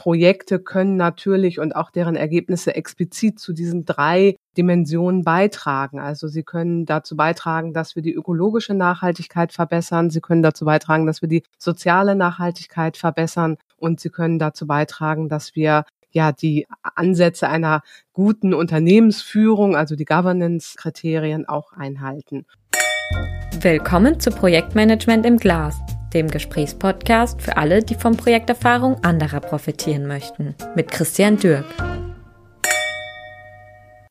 Projekte können natürlich und auch deren Ergebnisse explizit zu diesen drei Dimensionen beitragen. Also sie können dazu beitragen, dass wir die ökologische Nachhaltigkeit verbessern. Sie können dazu beitragen, dass wir die soziale Nachhaltigkeit verbessern. Und sie können dazu beitragen, dass wir ja die Ansätze einer guten Unternehmensführung, also die Governance-Kriterien auch einhalten. Willkommen zu Projektmanagement im Glas dem Gesprächspodcast für alle, die von Projekterfahrung anderer profitieren möchten, mit Christian Dürk.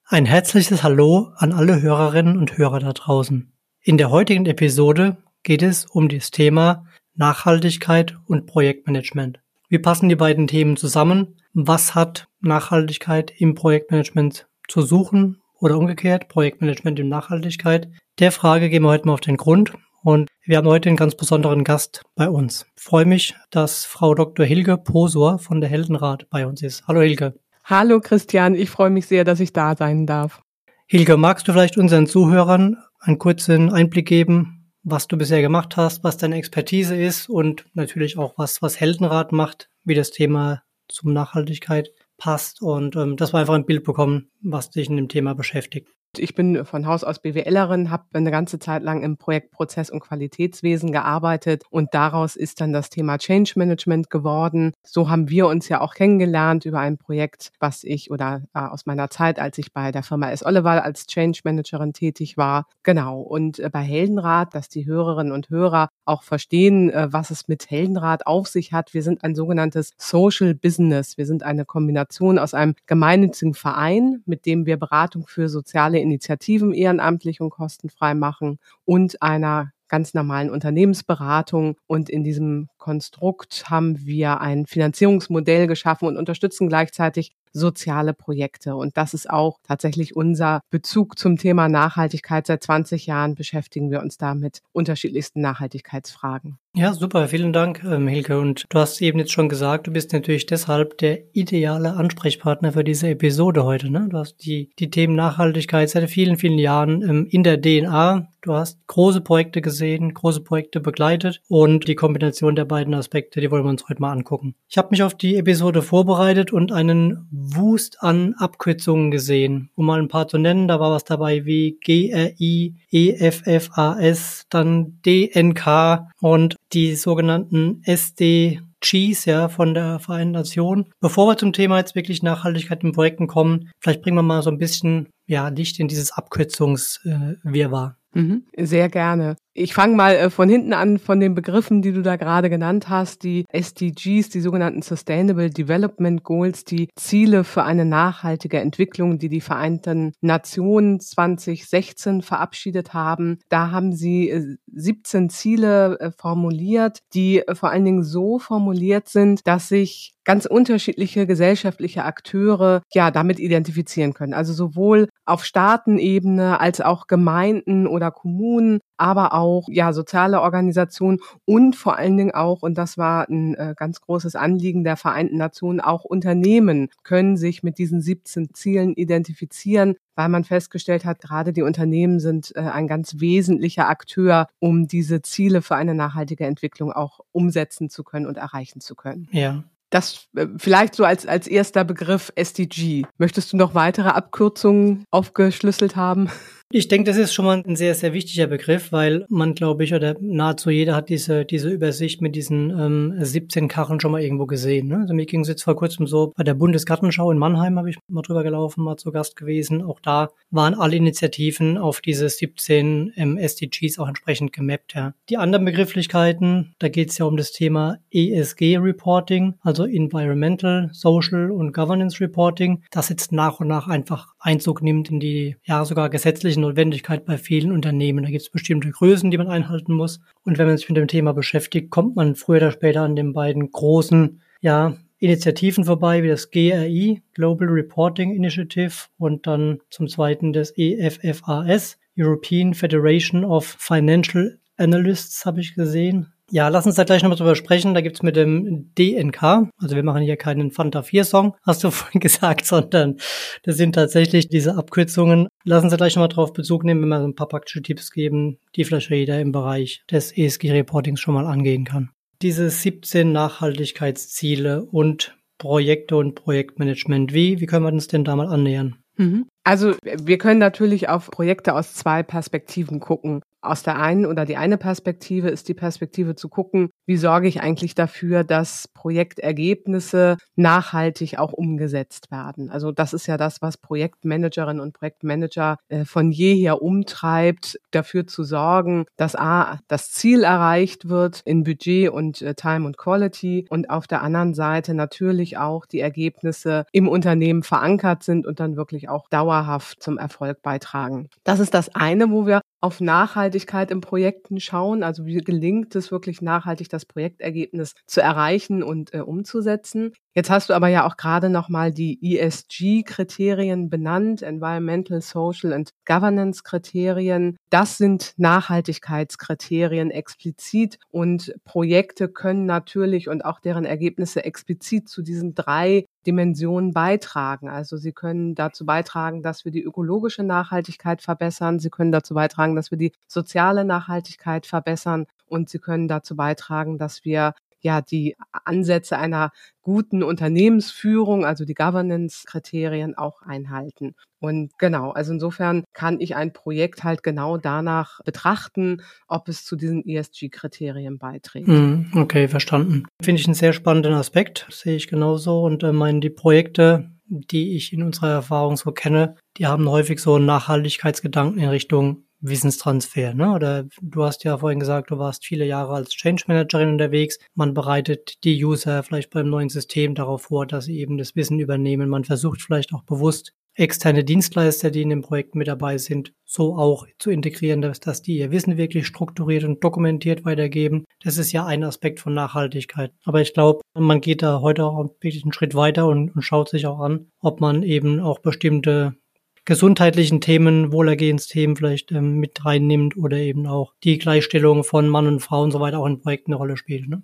Ein herzliches Hallo an alle Hörerinnen und Hörer da draußen. In der heutigen Episode geht es um das Thema Nachhaltigkeit und Projektmanagement. Wie passen die beiden Themen zusammen? Was hat Nachhaltigkeit im Projektmanagement zu suchen oder umgekehrt Projektmanagement in Nachhaltigkeit? Der Frage gehen wir heute mal auf den Grund und wir haben heute einen ganz besonderen Gast bei uns. Ich freue mich, dass Frau Dr. Hilge Posor von der Heldenrat bei uns ist. Hallo Hilge. Hallo Christian, ich freue mich sehr, dass ich da sein darf. Hilge, magst du vielleicht unseren Zuhörern einen kurzen Einblick geben, was du bisher gemacht hast, was deine Expertise ist und natürlich auch was, was Heldenrat macht, wie das Thema zum Nachhaltigkeit passt und ähm, dass wir einfach ein Bild bekommen, was dich in dem Thema beschäftigt. Ich bin von Haus aus BWLerin, habe eine ganze Zeit lang im Projektprozess- und Qualitätswesen gearbeitet und daraus ist dann das Thema Change Management geworden. So haben wir uns ja auch kennengelernt über ein Projekt, was ich oder äh, aus meiner Zeit, als ich bei der Firma S. Oliver als Change Managerin tätig war. Genau. Und äh, bei Heldenrat, dass die Hörerinnen und Hörer auch verstehen, äh, was es mit Heldenrat auf sich hat. Wir sind ein sogenanntes Social Business. Wir sind eine Kombination aus einem gemeinnützigen Verein, mit dem wir Beratung für soziale Initiativen ehrenamtlich und kostenfrei machen und einer ganz normalen Unternehmensberatung. Und in diesem Konstrukt haben wir ein Finanzierungsmodell geschaffen und unterstützen gleichzeitig soziale Projekte. Und das ist auch tatsächlich unser Bezug zum Thema Nachhaltigkeit. Seit 20 Jahren beschäftigen wir uns da mit unterschiedlichsten Nachhaltigkeitsfragen. Ja, super. Vielen Dank, ähm, Hilke. Und du hast eben jetzt schon gesagt, du bist natürlich deshalb der ideale Ansprechpartner für diese Episode heute. Ne? Du hast die, die Themen Nachhaltigkeit seit vielen, vielen Jahren ähm, in der DNA. Du hast große Projekte gesehen, große Projekte begleitet und die Kombination der beiden Aspekte, die wollen wir uns heute mal angucken. Ich habe mich auf die Episode vorbereitet und einen Wust an Abkürzungen gesehen, um mal ein paar zu nennen. Da war was dabei wie GRI, EFFAS, dann DNK und die sogenannten SDGs ja von der Vereinten Nation. Bevor wir zum Thema jetzt wirklich Nachhaltigkeit in Projekten kommen, vielleicht bringen wir mal so ein bisschen ja Licht in dieses Abkürzungswirrwarr. Mhm, sehr gerne. Ich fange mal äh, von hinten an von den Begriffen, die du da gerade genannt hast, die SDGs, die sogenannten Sustainable Development Goals, die Ziele für eine nachhaltige Entwicklung, die die Vereinten Nationen 2016 verabschiedet haben. Da haben sie 17 äh, Ziele äh, formuliert, die vor allen Dingen so formuliert sind, dass sich ganz unterschiedliche gesellschaftliche Akteure ja damit identifizieren können. Also sowohl auf Staatenebene als auch Gemeinden oder Kommunen, aber auch ja soziale Organisationen und vor allen Dingen auch und das war ein äh, ganz großes Anliegen der Vereinten Nationen auch Unternehmen können sich mit diesen 17 Zielen identifizieren, weil man festgestellt hat, gerade die Unternehmen sind äh, ein ganz wesentlicher Akteur, um diese Ziele für eine nachhaltige Entwicklung auch umsetzen zu können und erreichen zu können. Ja. Das äh, vielleicht so als, als erster Begriff SDG. Möchtest du noch weitere Abkürzungen aufgeschlüsselt haben? Ich denke, das ist schon mal ein sehr, sehr wichtiger Begriff, weil man, glaube ich, oder nahezu jeder hat diese, diese Übersicht mit diesen ähm, 17 Karren schon mal irgendwo gesehen. Ne? Also mir ging es jetzt vor kurzem so, bei der Bundesgartenschau in Mannheim habe ich mal drüber gelaufen, mal zu Gast gewesen. Auch da waren alle Initiativen auf diese 17 ähm, SDGs auch entsprechend gemappt. Ja. Die anderen Begrifflichkeiten, da geht es ja um das Thema ESG-Reporting, also Environmental, Social und Governance Reporting, das jetzt nach und nach einfach Einzug nimmt in die, ja, sogar gesetzlichen Notwendigkeit bei vielen Unternehmen. Da gibt es bestimmte Größen, die man einhalten muss. Und wenn man sich mit dem Thema beschäftigt, kommt man früher oder später an den beiden großen, ja, Initiativen vorbei, wie das GRI, Global Reporting Initiative, und dann zum zweiten das EFFAS, European Federation of Financial Analysts, habe ich gesehen. Ja, lass uns da gleich nochmal drüber sprechen. Da gibt's mit dem DNK, also wir machen hier keinen Fanta 4 Song, hast du vorhin gesagt, sondern das sind tatsächlich diese Abkürzungen. Lass uns da gleich nochmal drauf Bezug nehmen, wenn wir ein paar praktische Tipps geben, die vielleicht jeder im Bereich des ESG-Reportings schon mal angehen kann. Diese 17 Nachhaltigkeitsziele und Projekte und Projektmanagement. Wie, wie können wir uns denn da mal annähern? Mhm. Also wir können natürlich auf Projekte aus zwei Perspektiven gucken aus der einen oder die eine Perspektive ist die Perspektive zu gucken, wie sorge ich eigentlich dafür, dass Projektergebnisse nachhaltig auch umgesetzt werden. Also das ist ja das, was Projektmanagerinnen und Projektmanager äh, von jeher umtreibt, dafür zu sorgen, dass A, das Ziel erreicht wird in Budget und äh, Time und Quality und auf der anderen Seite natürlich auch die Ergebnisse im Unternehmen verankert sind und dann wirklich auch dauerhaft zum Erfolg beitragen. Das ist das eine, wo wir auf Nachhaltigkeit in Projekten schauen. Also wie gelingt es wirklich nachhaltig, das Projektergebnis zu erreichen und äh, umzusetzen. Jetzt hast du aber ja auch gerade nochmal die ESG-Kriterien benannt, Environmental, Social and Governance-Kriterien. Das sind Nachhaltigkeitskriterien explizit und Projekte können natürlich und auch deren Ergebnisse explizit zu diesen drei Dimensionen beitragen. Also sie können dazu beitragen, dass wir die ökologische Nachhaltigkeit verbessern. Sie können dazu beitragen, dass wir die soziale Nachhaltigkeit verbessern. Und sie können dazu beitragen, dass wir ja die Ansätze einer guten Unternehmensführung, also die Governance-Kriterien auch einhalten. Und genau, also insofern kann ich ein Projekt halt genau danach betrachten, ob es zu diesen ESG-Kriterien beiträgt. Hm, okay, verstanden. Finde ich einen sehr spannenden Aspekt, sehe ich genauso. Und äh, meine, die Projekte, die ich in unserer Erfahrung so kenne, die haben häufig so einen Nachhaltigkeitsgedanken in Richtung Wissenstransfer, ne? Oder du hast ja vorhin gesagt, du warst viele Jahre als Change Managerin unterwegs. Man bereitet die User vielleicht beim neuen System darauf vor, dass sie eben das Wissen übernehmen. Man versucht vielleicht auch bewusst externe Dienstleister, die in dem Projekt mit dabei sind, so auch zu integrieren, dass, dass die ihr Wissen wirklich strukturiert und dokumentiert weitergeben. Das ist ja ein Aspekt von Nachhaltigkeit. Aber ich glaube, man geht da heute auch wirklich einen Schritt weiter und, und schaut sich auch an, ob man eben auch bestimmte gesundheitlichen Themen, Wohlergehensthemen vielleicht ähm, mit reinnimmt oder eben auch die Gleichstellung von Mann und Frau und so weiter auch in Projekten eine Rolle spielt. Ne?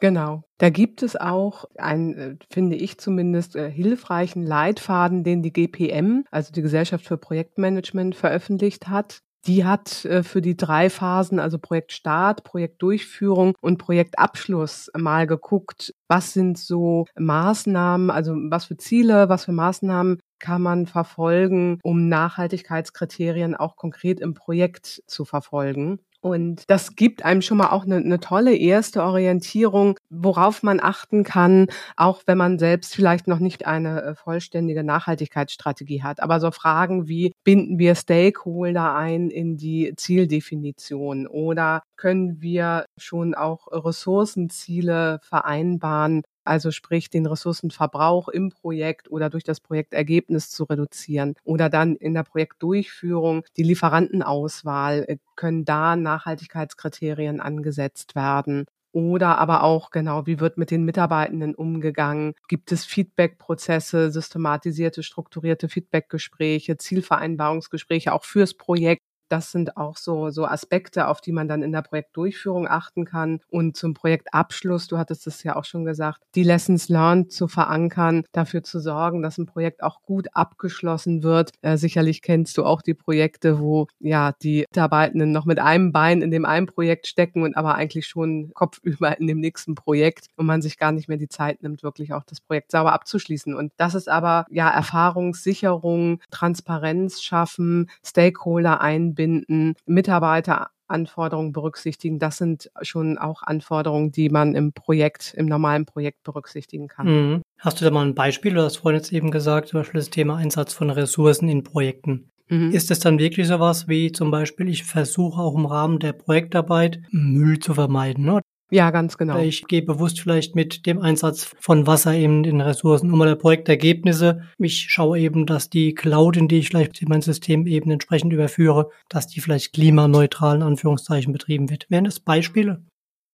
Genau. Da gibt es auch einen, äh, finde ich zumindest, äh, hilfreichen Leitfaden, den die GPM, also die Gesellschaft für Projektmanagement, veröffentlicht hat. Die hat äh, für die drei Phasen, also Projektstart, Projektdurchführung und Projektabschluss mal geguckt, was sind so Maßnahmen, also was für Ziele, was für Maßnahmen kann man verfolgen, um Nachhaltigkeitskriterien auch konkret im Projekt zu verfolgen. Und das gibt einem schon mal auch eine, eine, tolle erste Orientierung, worauf man achten kann, auch wenn man selbst vielleicht noch nicht eine äh, vollständige Nachhaltigkeitsstrategie hat. Aber so Fragen wie, binden wir Stakeholder ein in die Zieldefinition oder können wir schon auch Ressourcenziele vereinbaren, also sprich den Ressourcenverbrauch im Projekt oder durch das Projektergebnis zu reduzieren oder dann in der Projektdurchführung die Lieferantenauswahl äh, können da Nachhaltigkeitskriterien angesetzt werden. Oder aber auch genau, wie wird mit den Mitarbeitenden umgegangen? Gibt es Feedbackprozesse, systematisierte, strukturierte Feedbackgespräche, Zielvereinbarungsgespräche auch fürs Projekt? Das sind auch so, so Aspekte, auf die man dann in der Projektdurchführung achten kann. Und zum Projektabschluss, du hattest es ja auch schon gesagt, die Lessons learned zu verankern, dafür zu sorgen, dass ein Projekt auch gut abgeschlossen wird. Äh, sicherlich kennst du auch die Projekte, wo ja die Mitarbeitenden noch mit einem Bein in dem einen Projekt stecken und aber eigentlich schon kopfüber in dem nächsten Projekt und man sich gar nicht mehr die Zeit nimmt, wirklich auch das Projekt sauber abzuschließen. Und das ist aber ja Erfahrungssicherung, Transparenz schaffen, Stakeholder einbinden, einbinden, Mitarbeiteranforderungen berücksichtigen. Das sind schon auch Anforderungen, die man im Projekt, im normalen Projekt berücksichtigen kann. Mhm. Hast du da mal ein Beispiel? Du hast vorhin jetzt eben gesagt, zum Beispiel das Thema Einsatz von Ressourcen in Projekten. Mhm. Ist es dann wirklich sowas wie zum Beispiel, ich versuche auch im Rahmen der Projektarbeit Müll zu vermeiden? Ne? Ja, ganz genau. Ich gehe bewusst vielleicht mit dem Einsatz von Wasser eben in Ressourcen um oder Projektergebnisse. Ich schaue eben, dass die Cloud, in die ich vielleicht in mein System eben entsprechend überführe, dass die vielleicht klimaneutral in Anführungszeichen betrieben wird. Wären das Beispiele?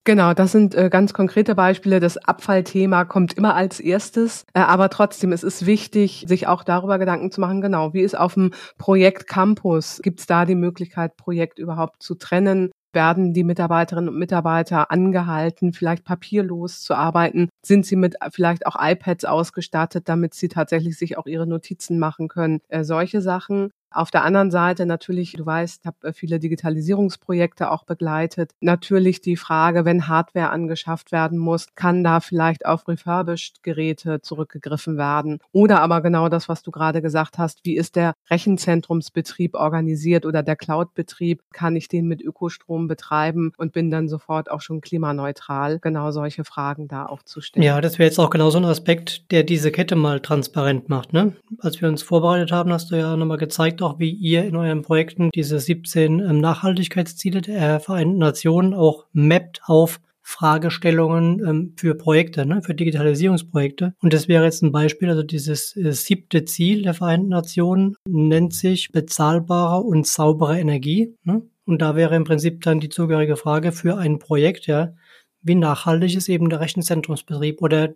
Genau, das sind äh, ganz konkrete Beispiele. Das Abfallthema kommt immer als erstes, äh, aber trotzdem, es ist wichtig, sich auch darüber Gedanken zu machen, genau, wie ist auf dem Projekt Campus? Gibt es da die Möglichkeit, Projekt überhaupt zu trennen? Werden die Mitarbeiterinnen und Mitarbeiter angehalten, vielleicht papierlos zu arbeiten? Sind sie mit vielleicht auch iPads ausgestattet, damit sie tatsächlich sich auch ihre Notizen machen können? Äh, solche Sachen. Auf der anderen Seite natürlich, du weißt, habe äh, viele Digitalisierungsprojekte auch begleitet. Natürlich die Frage, wenn Hardware angeschafft werden muss, kann da vielleicht auf refurbished Geräte zurückgegriffen werden? Oder aber genau das, was du gerade gesagt hast, wie ist der Rechenzentrumsbetrieb organisiert oder der Cloud-Betrieb? Kann ich den mit Ökostrom betreiben und bin dann sofort auch schon klimaneutral? Genau solche Fragen da auch zu stellen. Ja, das wäre jetzt auch genau so ein Aspekt, der diese Kette mal transparent macht. Ne? Als wir uns vorbereitet haben, hast du ja nochmal gezeigt, auch wie ihr in euren Projekten diese 17 ähm, Nachhaltigkeitsziele der Vereinten Nationen auch mappt auf Fragestellungen ähm, für Projekte, ne, für Digitalisierungsprojekte. Und das wäre jetzt ein Beispiel, also dieses äh, siebte Ziel der Vereinten Nationen nennt sich bezahlbare und saubere Energie. Ne? Und da wäre im Prinzip dann die zugehörige Frage für ein Projekt, ja, wie nachhaltig ist eben der Rechenzentrumsbetrieb oder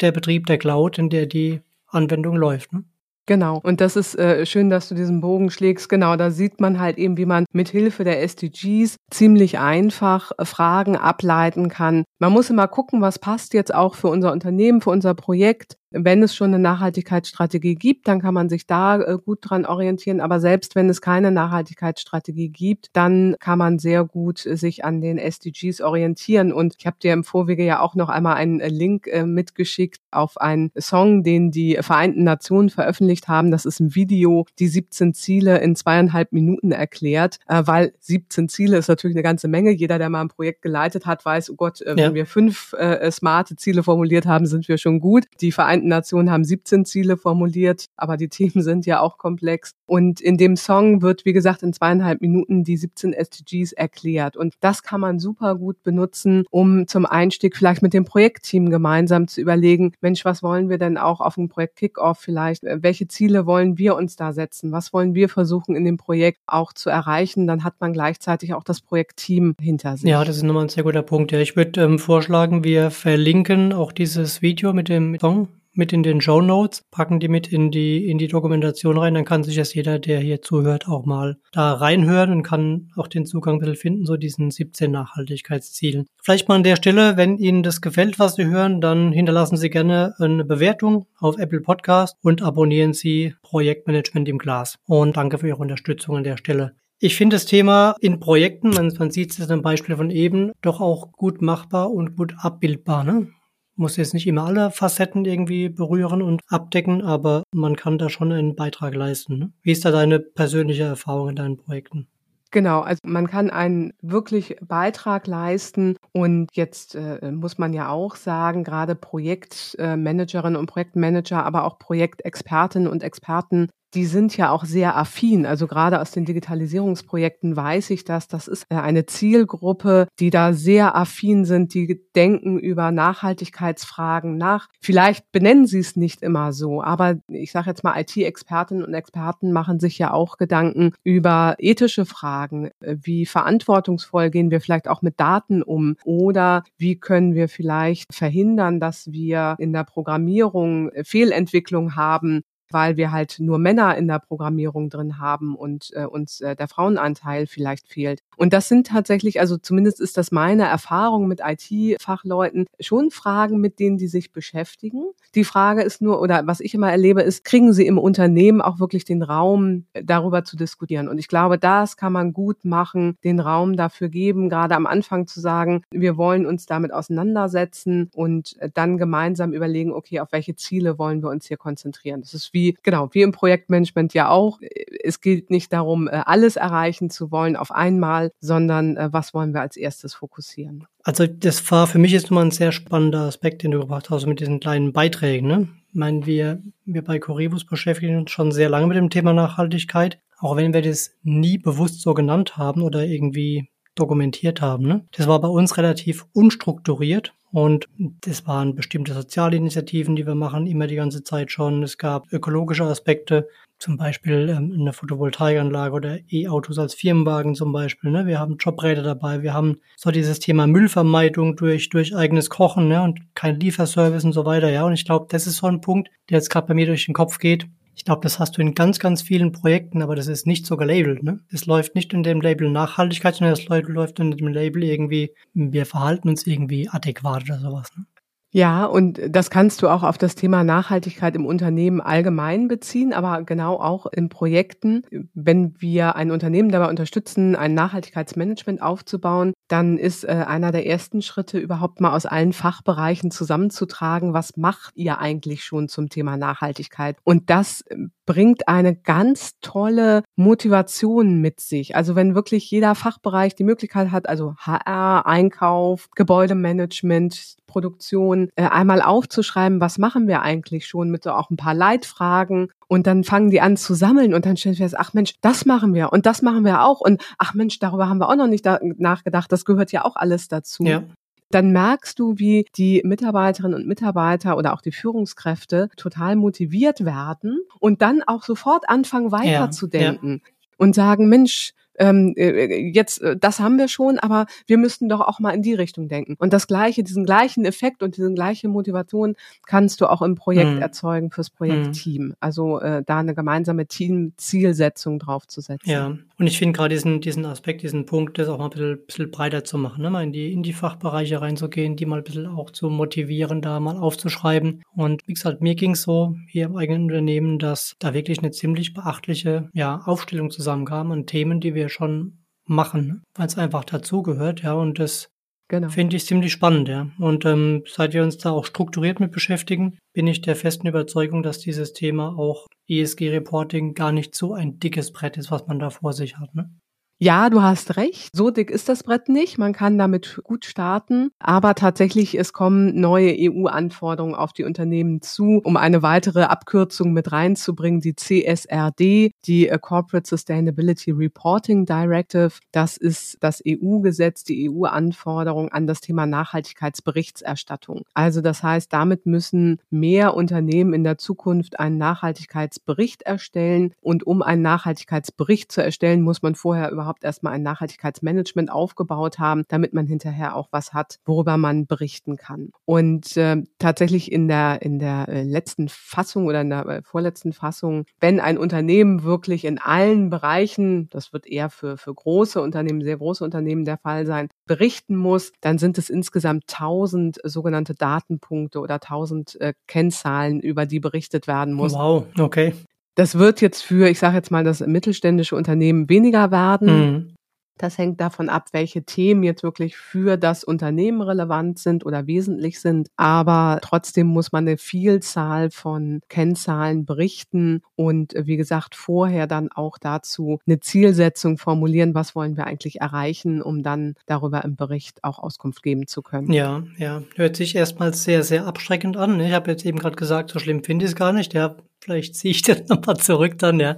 der Betrieb der Cloud, in der die Anwendung läuft. Ne? Genau. Und das ist äh, schön, dass du diesen Bogen schlägst. Genau, da sieht man halt eben, wie man mit Hilfe der SDGs ziemlich einfach äh, Fragen ableiten kann. Man muss immer gucken, was passt jetzt auch für unser Unternehmen, für unser Projekt wenn es schon eine Nachhaltigkeitsstrategie gibt, dann kann man sich da äh, gut dran orientieren. Aber selbst wenn es keine Nachhaltigkeitsstrategie gibt, dann kann man sehr gut äh, sich an den SDGs orientieren. Und ich habe dir im Vorwege ja auch noch einmal einen äh, Link mitgeschickt auf einen Song, den die Vereinten Nationen veröffentlicht haben. Das ist ein Video, die 17 Ziele in zweieinhalb Minuten erklärt, weil 17 Ziele ist natürlich eine ganze Menge. Jeder, der mal ein Projekt geleitet hat, weiß, oh Gott, wenn ja. wir fünf äh, smarte Ziele formuliert haben, sind wir schon gut. Die Vereinten Vereinten Nationen haben 17 Ziele formuliert, aber die Themen sind ja auch komplex. Und in dem Song wird, wie gesagt, in zweieinhalb Minuten die 17 SDGs erklärt. Und das kann man super gut benutzen, um zum Einstieg vielleicht mit dem Projektteam gemeinsam zu überlegen, Mensch, was wollen wir denn auch auf dem Projekt Kickoff vielleicht? Welche Ziele wollen wir uns da setzen? Was wollen wir versuchen in dem Projekt auch zu erreichen? Dann hat man gleichzeitig auch das Projektteam hinter sich. Ja, das ist nochmal ein sehr guter Punkt. Ja, ich würde ähm, vorschlagen, wir verlinken auch dieses Video mit dem Song mit in den Show Notes, packen die mit in die, in die Dokumentation rein, dann kann sich das jeder, der hier zuhört, auch mal da reinhören und kann auch den Zugang ein bisschen finden, so diesen 17 Nachhaltigkeitszielen. Vielleicht mal an der Stelle, wenn Ihnen das gefällt, was Sie hören, dann hinterlassen Sie gerne eine Bewertung auf Apple Podcast und abonnieren Sie Projektmanagement im Glas. Und danke für Ihre Unterstützung an der Stelle. Ich finde das Thema in Projekten, man, man sieht es am Beispiel von eben, doch auch gut machbar und gut abbildbar. Ne? Muss jetzt nicht immer alle Facetten irgendwie berühren und abdecken, aber man kann da schon einen Beitrag leisten. Ne? Wie ist da deine persönliche Erfahrung in deinen Projekten? Genau, also man kann einen wirklich Beitrag leisten und jetzt äh, muss man ja auch sagen, gerade Projektmanagerinnen und Projektmanager, aber auch Projektexpertinnen und Experten die sind ja auch sehr affin. Also gerade aus den Digitalisierungsprojekten weiß ich das. Das ist äh, eine Zielgruppe, die da sehr affin sind, die denken über Nachhaltigkeitsfragen nach. Vielleicht benennen sie es nicht immer so, aber ich sage jetzt mal, IT-Expertinnen und Experten machen sich ja auch Gedanken über ethische Fragen. Wie verantwortungsvoll gehen wir vielleicht auch mit Daten um? Oder wie können wir vielleicht verhindern, dass wir in der Programmierung Fehlentwicklung haben, weil wir halt nur Männer in der Programmierung drin haben und äh, uns äh, der Frauenanteil vielleicht fehlt. Und das sind tatsächlich, also zumindest ist das meine Erfahrung mit IT-Fachleuten, schon Fragen, mit denen die sich beschäftigen. Die Frage ist nur, oder was ich immer erlebe, ist, kriegen sie im Unternehmen auch wirklich den Raum, äh, darüber zu diskutieren? Und ich glaube, das kann man gut machen, den Raum dafür geben, gerade am Anfang zu sagen, wir wollen uns damit auseinandersetzen und äh, dann gemeinsam überlegen, okay, auf welche Ziele wollen wir uns hier konzentrieren? Das ist wie, genau, wie im Projektmanagement ja auch. Es geht nicht darum, äh, alles erreichen zu wollen auf einmal, sondern äh, was wollen wir als erstes fokussieren. Also das war für mich jetzt nochmal ein sehr spannender Aspekt, den du gebracht hast mit diesen kleinen Beiträgen. Ne? Ich meine, wir, wir bei Corivus beschäftigen uns schon sehr lange mit dem Thema Nachhaltigkeit, auch wenn wir das nie bewusst so genannt haben oder irgendwie dokumentiert haben. Ne? Das war bei uns relativ unstrukturiert und das waren bestimmte Sozialinitiativen, die wir machen, immer die ganze Zeit schon. Es gab ökologische Aspekte, zum Beispiel ähm, eine Photovoltaikanlage oder E-Autos als Firmenwagen zum Beispiel. Ne? Wir haben Jobräder dabei, wir haben so dieses Thema Müllvermeidung durch, durch eigenes Kochen ne? und kein Lieferservice und so weiter. Ja, und ich glaube, das ist so ein Punkt, der jetzt gerade bei mir durch den Kopf geht. Ich glaube, das hast du in ganz, ganz vielen Projekten, aber das ist nicht so gelabelt. Ne? Es läuft nicht in dem Label Nachhaltigkeit, sondern es läuft, unter dem Label irgendwie, wir verhalten uns irgendwie adäquat oder sowas. Ne? Ja, und das kannst du auch auf das Thema Nachhaltigkeit im Unternehmen allgemein beziehen, aber genau auch in Projekten. Wenn wir ein Unternehmen dabei unterstützen, ein Nachhaltigkeitsmanagement aufzubauen, dann ist äh, einer der ersten Schritte überhaupt mal aus allen Fachbereichen zusammenzutragen, was macht ihr eigentlich schon zum Thema Nachhaltigkeit? Und das bringt eine ganz tolle Motivation mit sich. Also wenn wirklich jeder Fachbereich die Möglichkeit hat, also HR, Einkauf, Gebäudemanagement, Produktion äh, einmal aufzuschreiben, was machen wir eigentlich schon mit so auch ein paar Leitfragen und dann fangen die an zu sammeln und dann stellen wir fest, ach Mensch, das machen wir und das machen wir auch und ach Mensch, darüber haben wir auch noch nicht nachgedacht, das gehört ja auch alles dazu. Ja dann merkst du, wie die Mitarbeiterinnen und Mitarbeiter oder auch die Führungskräfte total motiviert werden und dann auch sofort anfangen weiterzudenken ja, ja. und sagen, Mensch, ähm, äh, jetzt, äh, das haben wir schon, aber wir müssten doch auch mal in die Richtung denken. Und das gleiche, diesen gleichen Effekt und diese gleiche Motivation kannst du auch im Projekt mhm. erzeugen fürs Projektteam. Mhm. Also äh, da eine gemeinsame Teamzielsetzung draufzusetzen. Ja, und ich finde gerade diesen, diesen Aspekt, diesen Punkt, das auch mal ein bisschen, bisschen breiter zu machen, ne? mal in die, in die Fachbereiche reinzugehen, die mal ein bisschen auch zu motivieren, da mal aufzuschreiben. Und wie gesagt, mir ging es so hier im eigenen Unternehmen, dass da wirklich eine ziemlich beachtliche ja, Aufstellung zusammenkam an Themen, die wir schon machen, weil es einfach dazugehört, ja, und das genau. finde ich ziemlich spannend, ja. Und ähm, seit wir uns da auch strukturiert mit beschäftigen, bin ich der festen Überzeugung, dass dieses Thema auch ESG-Reporting gar nicht so ein dickes Brett ist, was man da vor sich hat, ne? Ja, du hast recht. So dick ist das Brett nicht. Man kann damit gut starten. Aber tatsächlich, es kommen neue EU-Anforderungen auf die Unternehmen zu, um eine weitere Abkürzung mit reinzubringen. Die CSRD, die äh, Corporate Sustainability Reporting Directive. Das ist das EU-Gesetz, die EU-Anforderung an das Thema Nachhaltigkeitsberichterstattung. Also das heißt, damit müssen mehr Unternehmen in der Zukunft einen Nachhaltigkeitsbericht erstellen. Und um einen Nachhaltigkeitsbericht zu erstellen, muss man vorher überhaupt erstmal ein Nachhaltigkeitsmanagement aufgebaut haben, damit man hinterher auch was hat, worüber man berichten kann. Und äh, tatsächlich in der, in der äh, letzten Fassung oder in der äh, vorletzten Fassung, wenn ein Unternehmen wirklich in allen Bereichen, das wird eher für, für große Unternehmen, sehr große Unternehmen der Fall sein, berichten muss, dann sind es insgesamt 1000 sogenannte Datenpunkte oder 1000 äh, Kennzahlen, über die berichtet werden muss. Wow, okay. Das wird jetzt für, ich sage jetzt mal, das mittelständische Unternehmen weniger werden. Mhm. Das hängt davon ab, welche Themen jetzt wirklich für das Unternehmen relevant sind oder wesentlich sind. Aber trotzdem muss man eine Vielzahl von Kennzahlen berichten und wie gesagt, vorher dann auch dazu eine Zielsetzung formulieren, was wollen wir eigentlich erreichen, um dann darüber im Bericht auch Auskunft geben zu können. Ja, ja. Hört sich erstmal sehr, sehr abschreckend an. Ich habe jetzt eben gerade gesagt, so schlimm finde ich es gar nicht. Ja, vielleicht ziehe ich das nochmal zurück dann, ja.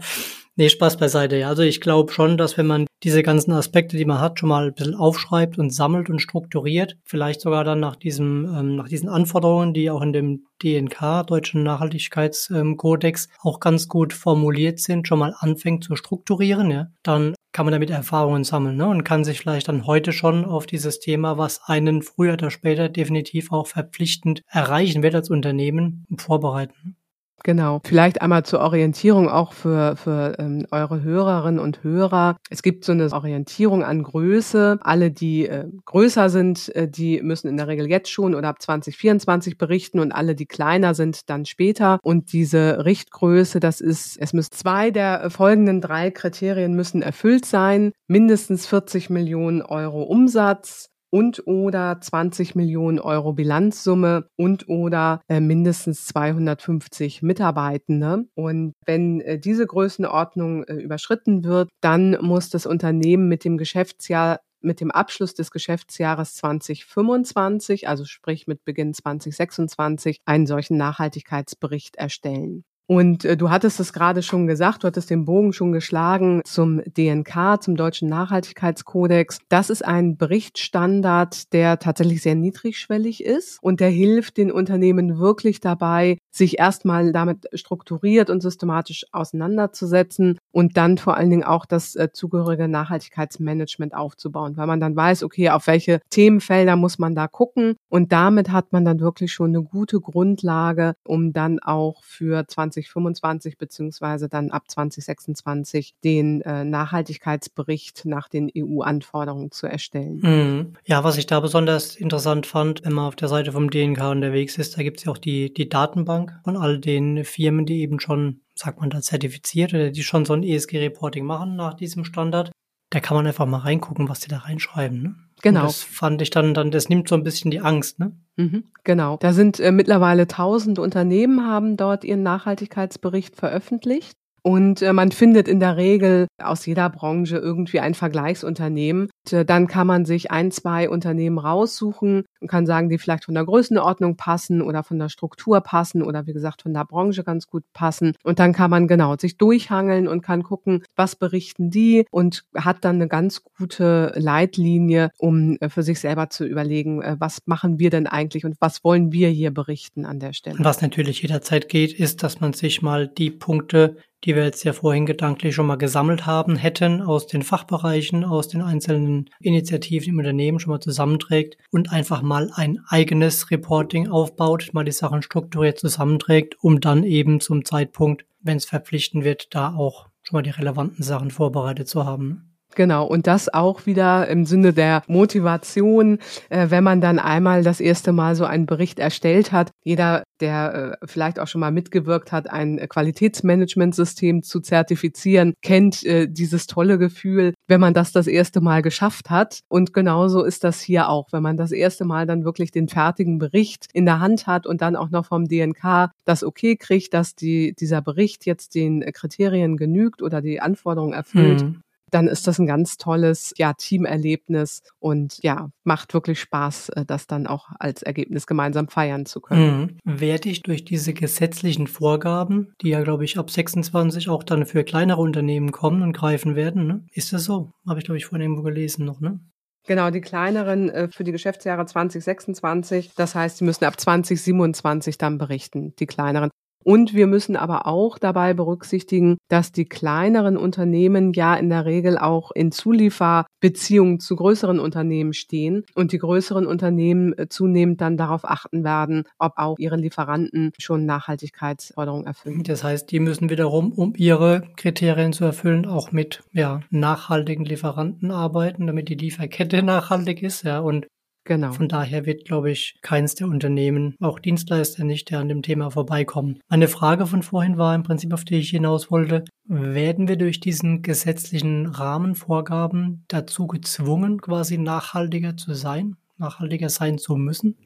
Nee, Spaß beiseite. Ja. Also ich glaube schon, dass wenn man diese ganzen Aspekte, die man hat, schon mal ein bisschen aufschreibt und sammelt und strukturiert, vielleicht sogar dann nach diesem, ähm, nach diesen Anforderungen, die auch in dem DNK, Deutschen Nachhaltigkeitskodex, auch ganz gut formuliert sind, schon mal anfängt zu strukturieren, ja, dann kann man damit Erfahrungen sammeln ne? und kann sich vielleicht dann heute schon auf dieses Thema, was einen früher oder später definitiv auch verpflichtend erreichen wird als Unternehmen, vorbereiten. Genau. Vielleicht einmal zur Orientierung auch für, für ähm, eure Hörerinnen und Hörer. Es gibt so eine Orientierung an Größe. Alle, die äh, größer sind, äh, die müssen in der Regel jetzt schon oder ab 2024 berichten und alle, die kleiner sind, dann später. Und diese Richtgröße, das ist, es müssen zwei der folgenden drei Kriterien müssen erfüllt sein. Mindestens 40 Millionen Euro Umsatz, und oder 20 Millionen Euro Bilanzsumme und oder äh, mindestens 250 Mitarbeitende. Und wenn äh, diese Größenordnung äh, überschritten wird, dann muss das Unternehmen mit dem Geschäftsjahr mit dem Abschluss des Geschäftsjahres 2025, also sprich mit Beginn 2026, einen solchen Nachhaltigkeitsbericht erstellen. Und äh, du hattest es gerade schon gesagt, du hattest den Bogen schon geschlagen zum DNK, zum Deutschen Nachhaltigkeitskodex. Das ist ein Berichtsstandard, der tatsächlich sehr niedrigschwellig ist und der hilft den Unternehmen wirklich dabei, sich erstmal damit strukturiert und systematisch auseinanderzusetzen und dann vor allen Dingen auch das äh, zugehörige Nachhaltigkeitsmanagement aufzubauen, weil man dann weiß, okay, auf welche Themenfelder muss man da gucken und damit hat man dann wirklich schon eine gute Grundlage, um dann auch für 20 2025 beziehungsweise dann ab 2026 den äh, Nachhaltigkeitsbericht nach den EU-Anforderungen zu erstellen. Mhm. Ja, was ich da besonders interessant fand, wenn man auf der Seite vom DNK unterwegs ist, da gibt es ja auch die, die Datenbank von all den Firmen, die eben schon, sagt man da, zertifiziert oder die schon so ein ESG-Reporting machen nach diesem Standard. Da kann man einfach mal reingucken, was die da reinschreiben. Ne? Genau. Und das fand ich dann, dann, das nimmt so ein bisschen die Angst, ne? Mhm, genau. Da sind äh, mittlerweile tausend Unternehmen haben dort ihren Nachhaltigkeitsbericht veröffentlicht. Und äh, man findet in der Regel aus jeder Branche irgendwie ein Vergleichsunternehmen. Und, äh, dann kann man sich ein, zwei Unternehmen raussuchen und kann sagen, die vielleicht von der Größenordnung passen oder von der Struktur passen oder wie gesagt von der Branche ganz gut passen. Und dann kann man genau sich durchhangeln und kann gucken, was berichten die und hat dann eine ganz gute Leitlinie, um äh, für sich selber zu überlegen, was machen wir denn eigentlich und was wollen wir hier berichten an der Stelle. Was natürlich jederzeit geht, ist, dass man sich mal die Punkte die wir jetzt ja vorhin gedanklich schon mal gesammelt haben, hätten aus den Fachbereichen, aus den einzelnen Initiativen im Unternehmen schon mal zusammenträgt und einfach mal ein eigenes Reporting aufbaut, mal die Sachen strukturiert zusammenträgt, um dann eben zum Zeitpunkt, wenn es verpflichtend wird, da auch schon mal die relevanten Sachen vorbereitet zu haben. Genau, und das auch wieder im Sinne der Motivation, äh, wenn man dann einmal das erste Mal so einen Bericht erstellt hat. Jeder, der äh, vielleicht auch schon mal mitgewirkt hat, ein Qualitätsmanagementsystem zu zertifizieren, kennt äh, dieses tolle Gefühl, wenn man das das erste Mal geschafft hat. Und genauso ist das hier auch, wenn man das erste Mal dann wirklich den fertigen Bericht in der Hand hat und dann auch noch vom DNK das okay kriegt, dass die, dieser Bericht jetzt den Kriterien genügt oder die Anforderungen erfüllt. Mhm dann ist das ein ganz tolles ja, Teamerlebnis und ja, macht wirklich Spaß, äh, das dann auch als Ergebnis gemeinsam feiern zu können. Mhm. Werde ich durch diese gesetzlichen Vorgaben, die ja, glaube ich, ab 26 auch dann für kleinere Unternehmen kommen und greifen werden, ne? ist das so? Habe ich, glaube ich, vorhin irgendwo gelesen noch, ne? Genau, die kleineren äh, für die Geschäftsjahre 2026. Das heißt, die müssen ab 2027 dann berichten, die kleineren. Und wir müssen aber auch dabei berücksichtigen, dass die kleineren Unternehmen ja in der Regel auch in Zulieferbeziehungen zu größeren Unternehmen stehen und die größeren Unternehmen äh, zunehmend dann darauf achten werden, ob auch ihre Lieferanten schon Nachhaltigkeitsforderungen erfüllen. Das heißt, die müssen wiederum, um ihre Kriterien zu erfüllen, auch mit ja, nachhaltigen Lieferanten arbeiten, damit die Lieferkette nachhaltig ist, ja, und Genau. Von daher wird, glaube ich, keines der Unternehmen, auch Dienstleister nicht, der an dem Thema vorbeikommen. Meine Frage von vorhin war im Prinzip, auf die ich hinaus wollte, werden wir durch diesen gesetzlichen Rahmenvorgaben dazu gezwungen, quasi nachhaltiger zu sein, nachhaltiger sein zu müssen?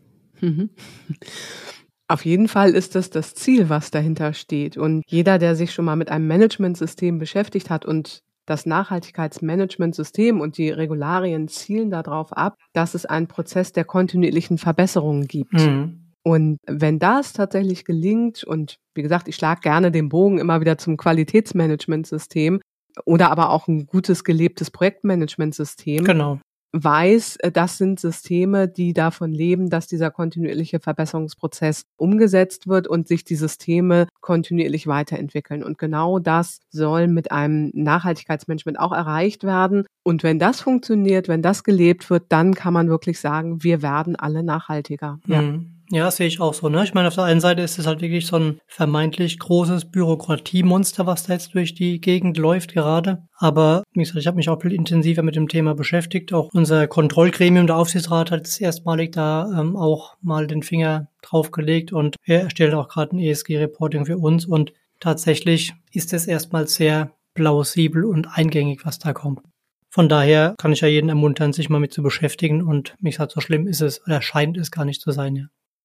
Mhm. Auf jeden Fall ist das das Ziel, was dahinter steht. Und jeder, der sich schon mal mit einem Managementsystem beschäftigt hat und das Nachhaltigkeitsmanagementsystem und die Regularien zielen darauf ab, dass es einen Prozess der kontinuierlichen Verbesserungen gibt. Mhm. Und wenn das tatsächlich gelingt, und wie gesagt, ich schlage gerne den Bogen immer wieder zum Qualitätsmanagementsystem oder aber auch ein gutes gelebtes Projektmanagementsystem. Genau weiß, äh, das sind Systeme, die davon leben, dass dieser kontinuierliche Verbesserungsprozess umgesetzt wird und sich die Systeme kontinuierlich weiterentwickeln. Und genau das soll mit einem Nachhaltigkeitsmanagement auch erreicht werden. Und wenn das funktioniert, wenn das gelebt wird, dann kann man wirklich sagen, wir werden alle nachhaltiger. Ja. Mhm. Ja, sehe ich auch so. Ne? Ich meine, auf der einen Seite ist es halt wirklich so ein vermeintlich großes Bürokratiemonster, was da jetzt durch die Gegend läuft gerade. Aber wie gesagt, ich habe mich auch viel intensiver mit dem Thema beschäftigt. Auch unser Kontrollgremium, der Aufsichtsrat, hat es erstmalig da ähm, auch mal den Finger draufgelegt und er erstellt auch gerade ein ESG-Reporting für uns. Und tatsächlich ist es erstmal sehr plausibel und eingängig, was da kommt. Von daher kann ich ja jeden ermuntern, sich mal mit zu beschäftigen und mich sagt, so schlimm ist es oder scheint es gar nicht zu sein, ja.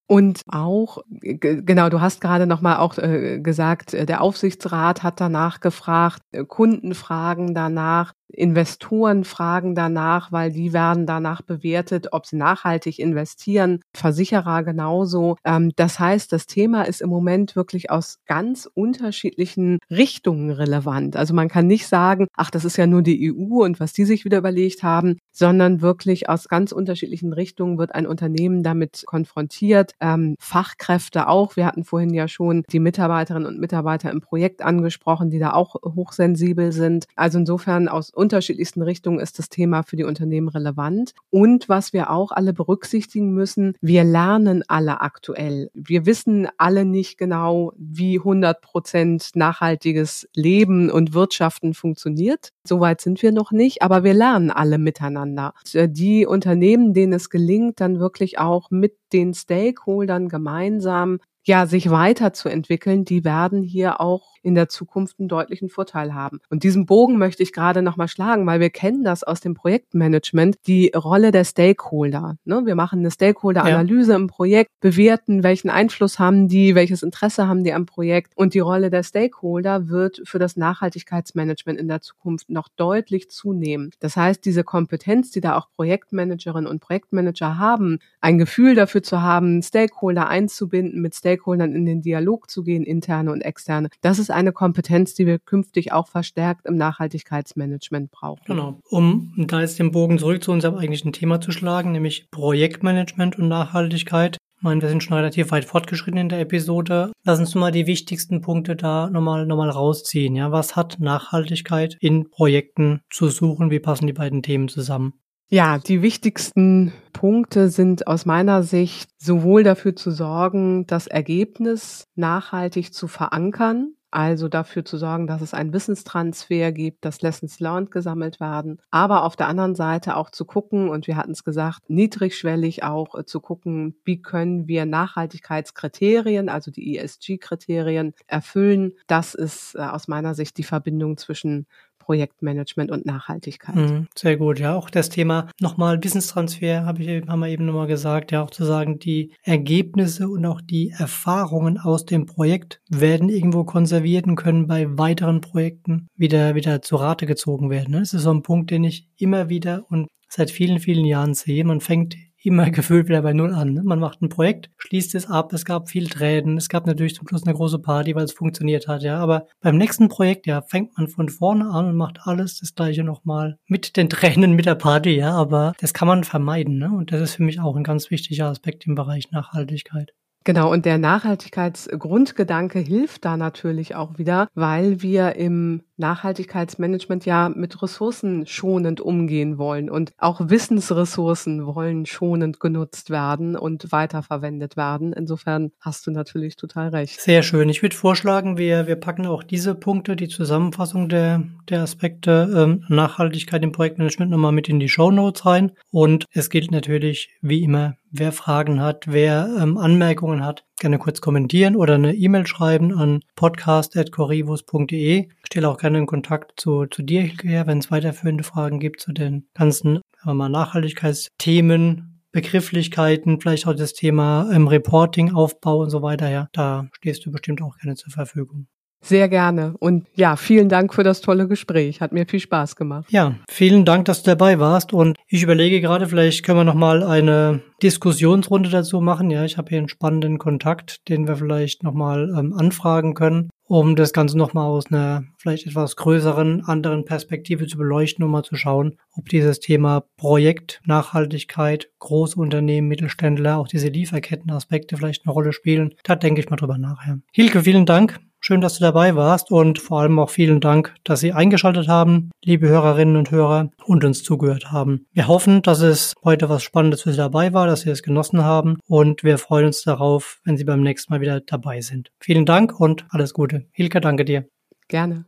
Und auch, genau, du hast gerade nochmal auch äh, gesagt, äh, der Aufsichtsrat hat danach gefragt, äh, Kunden fragen danach. Investoren fragen danach, weil die werden danach bewertet, ob sie nachhaltig investieren. Versicherer genauso. Ähm, das heißt, das Thema ist im Moment wirklich aus ganz unterschiedlichen Richtungen relevant. Also man kann nicht sagen, ach, das ist ja nur die EU und was die sich wieder überlegt haben, sondern wirklich aus ganz unterschiedlichen Richtungen wird ein Unternehmen damit konfrontiert. Ähm, Fachkräfte auch. Wir hatten vorhin ja schon die Mitarbeiterinnen und Mitarbeiter im Projekt angesprochen, die da auch hochsensibel sind. Also insofern aus unterschiedlichsten Richtungen ist das Thema für die Unternehmen relevant. Und was wir auch alle berücksichtigen müssen, wir lernen alle aktuell. Wir wissen alle nicht genau, wie 100 Prozent nachhaltiges Leben und Wirtschaften funktioniert. Soweit sind wir noch nicht, aber wir lernen alle miteinander. Die Unternehmen, denen es gelingt, dann wirklich auch mit den Stakeholdern gemeinsam ja, sich weiterzuentwickeln, die werden hier auch in der Zukunft einen deutlichen Vorteil haben. Und diesen Bogen möchte ich gerade nochmal schlagen, weil wir kennen das aus dem Projektmanagement, die Rolle der Stakeholder. Ne? Wir machen eine Stakeholder-Analyse ja. im Projekt, bewerten, welchen Einfluss haben die, welches Interesse haben die am Projekt. Und die Rolle der Stakeholder wird für das Nachhaltigkeitsmanagement in der Zukunft noch deutlich zunehmen. Das heißt, diese Kompetenz, die da auch Projektmanagerinnen und Projektmanager haben, ein Gefühl dafür zu haben, Stakeholder einzubinden, mit Stakeholdern in den Dialog zu gehen, interne und externe, das ist eine Kompetenz, die wir künftig auch verstärkt im Nachhaltigkeitsmanagement brauchen. Genau. Um da jetzt den Bogen zurück zu unserem eigentlichen Thema zu schlagen, nämlich Projektmanagement und Nachhaltigkeit. Ich meine, wir sind schon relativ weit fortgeschritten in der Episode. Lass uns mal die wichtigsten Punkte da nochmal, nochmal rausziehen. Ja, was hat Nachhaltigkeit in Projekten zu suchen? Wie passen die beiden Themen zusammen? Ja, die wichtigsten Punkte sind aus meiner Sicht sowohl dafür zu sorgen, das Ergebnis nachhaltig zu verankern, also dafür zu sorgen, dass es einen Wissenstransfer gibt, dass Lessons learned gesammelt werden, aber auf der anderen Seite auch zu gucken, und wir hatten es gesagt, niedrigschwellig auch äh, zu gucken, wie können wir Nachhaltigkeitskriterien, also die ESG-Kriterien erfüllen. Das ist äh, aus meiner Sicht die Verbindung zwischen Projektmanagement und Nachhaltigkeit. Mhm, sehr gut, ja. Auch das Thema nochmal Wissenstransfer, habe ich, haben wir eben nochmal gesagt, ja, auch zu sagen, die Ergebnisse und auch die Erfahrungen aus dem Projekt werden irgendwo konserviert und können bei weiteren Projekten wieder, wieder zu Rate gezogen werden. Ne? Das ist so ein Punkt, den ich immer wieder und seit vielen, vielen Jahren sehe. Man fängt immer gefühlt wieder bei Null an. Ne? Man macht ein Projekt, schließt es ab, es gab viel Tränen, es gab natürlich zum Schluss eine große Party, weil es funktioniert hat, ja. Aber beim nächsten Projekt, ja, fängt man von vorne an und macht alles das gleiche nochmal mit den Tränen, mit der Party, ja. Aber das kann man vermeiden, ne? Und das ist für mich auch ein ganz wichtiger Aspekt im Bereich Nachhaltigkeit. Genau, und der Nachhaltigkeitsgrundgedanke hilft da natürlich auch wieder, weil wir im Nachhaltigkeitsmanagement ja mit Ressourcen schonend umgehen wollen und auch Wissensressourcen wollen schonend genutzt werden und weiterverwendet werden. Insofern hast du natürlich total recht. Sehr schön. Ich würde vorschlagen, wir, wir packen auch diese Punkte, die Zusammenfassung der, der Aspekte ähm, Nachhaltigkeit im Projektmanagement nochmal mit in die Show Notes rein. Und es gilt natürlich wie immer, wer Fragen hat, wer ähm, Anmerkungen hat, gerne kurz kommentieren oder eine E-Mail schreiben an podcast.corivus.de. Stelle auch gerne in Kontakt zu, zu dir, Hilke, wenn es weiterführende Fragen gibt zu den ganzen mal, Nachhaltigkeitsthemen, Begrifflichkeiten, vielleicht auch das Thema ähm, Reporting, Aufbau und so weiter. Ja, da stehst du bestimmt auch gerne zur Verfügung. Sehr gerne. Und ja, vielen Dank für das tolle Gespräch. Hat mir viel Spaß gemacht. Ja, vielen Dank, dass du dabei warst. Und ich überlege gerade, vielleicht können wir nochmal eine Diskussionsrunde dazu machen. Ja, ich habe hier einen spannenden Kontakt, den wir vielleicht nochmal ähm, anfragen können, um das Ganze nochmal aus einer vielleicht etwas größeren, anderen Perspektive zu beleuchten, um mal zu schauen, ob dieses Thema Projekt, Nachhaltigkeit, Großunternehmen, Mittelständler, auch diese Lieferkettenaspekte vielleicht eine Rolle spielen. Da denke ich mal drüber nachher. Hilke, vielen Dank. Schön, dass du dabei warst und vor allem auch vielen Dank, dass Sie eingeschaltet haben, liebe Hörerinnen und Hörer, und uns zugehört haben. Wir hoffen, dass es heute was Spannendes für Sie dabei war, dass Sie es genossen haben und wir freuen uns darauf, wenn Sie beim nächsten Mal wieder dabei sind. Vielen Dank und alles Gute. Hilke, danke dir. Gerne.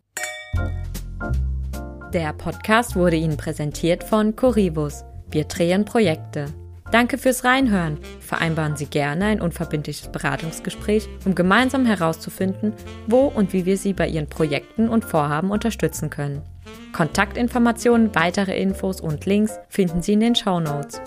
Der Podcast wurde Ihnen präsentiert von Corivus. Wir drehen Projekte. Danke fürs Reinhören. Vereinbaren Sie gerne ein unverbindliches Beratungsgespräch, um gemeinsam herauszufinden, wo und wie wir Sie bei Ihren Projekten und Vorhaben unterstützen können. Kontaktinformationen, weitere Infos und Links finden Sie in den Show Notes.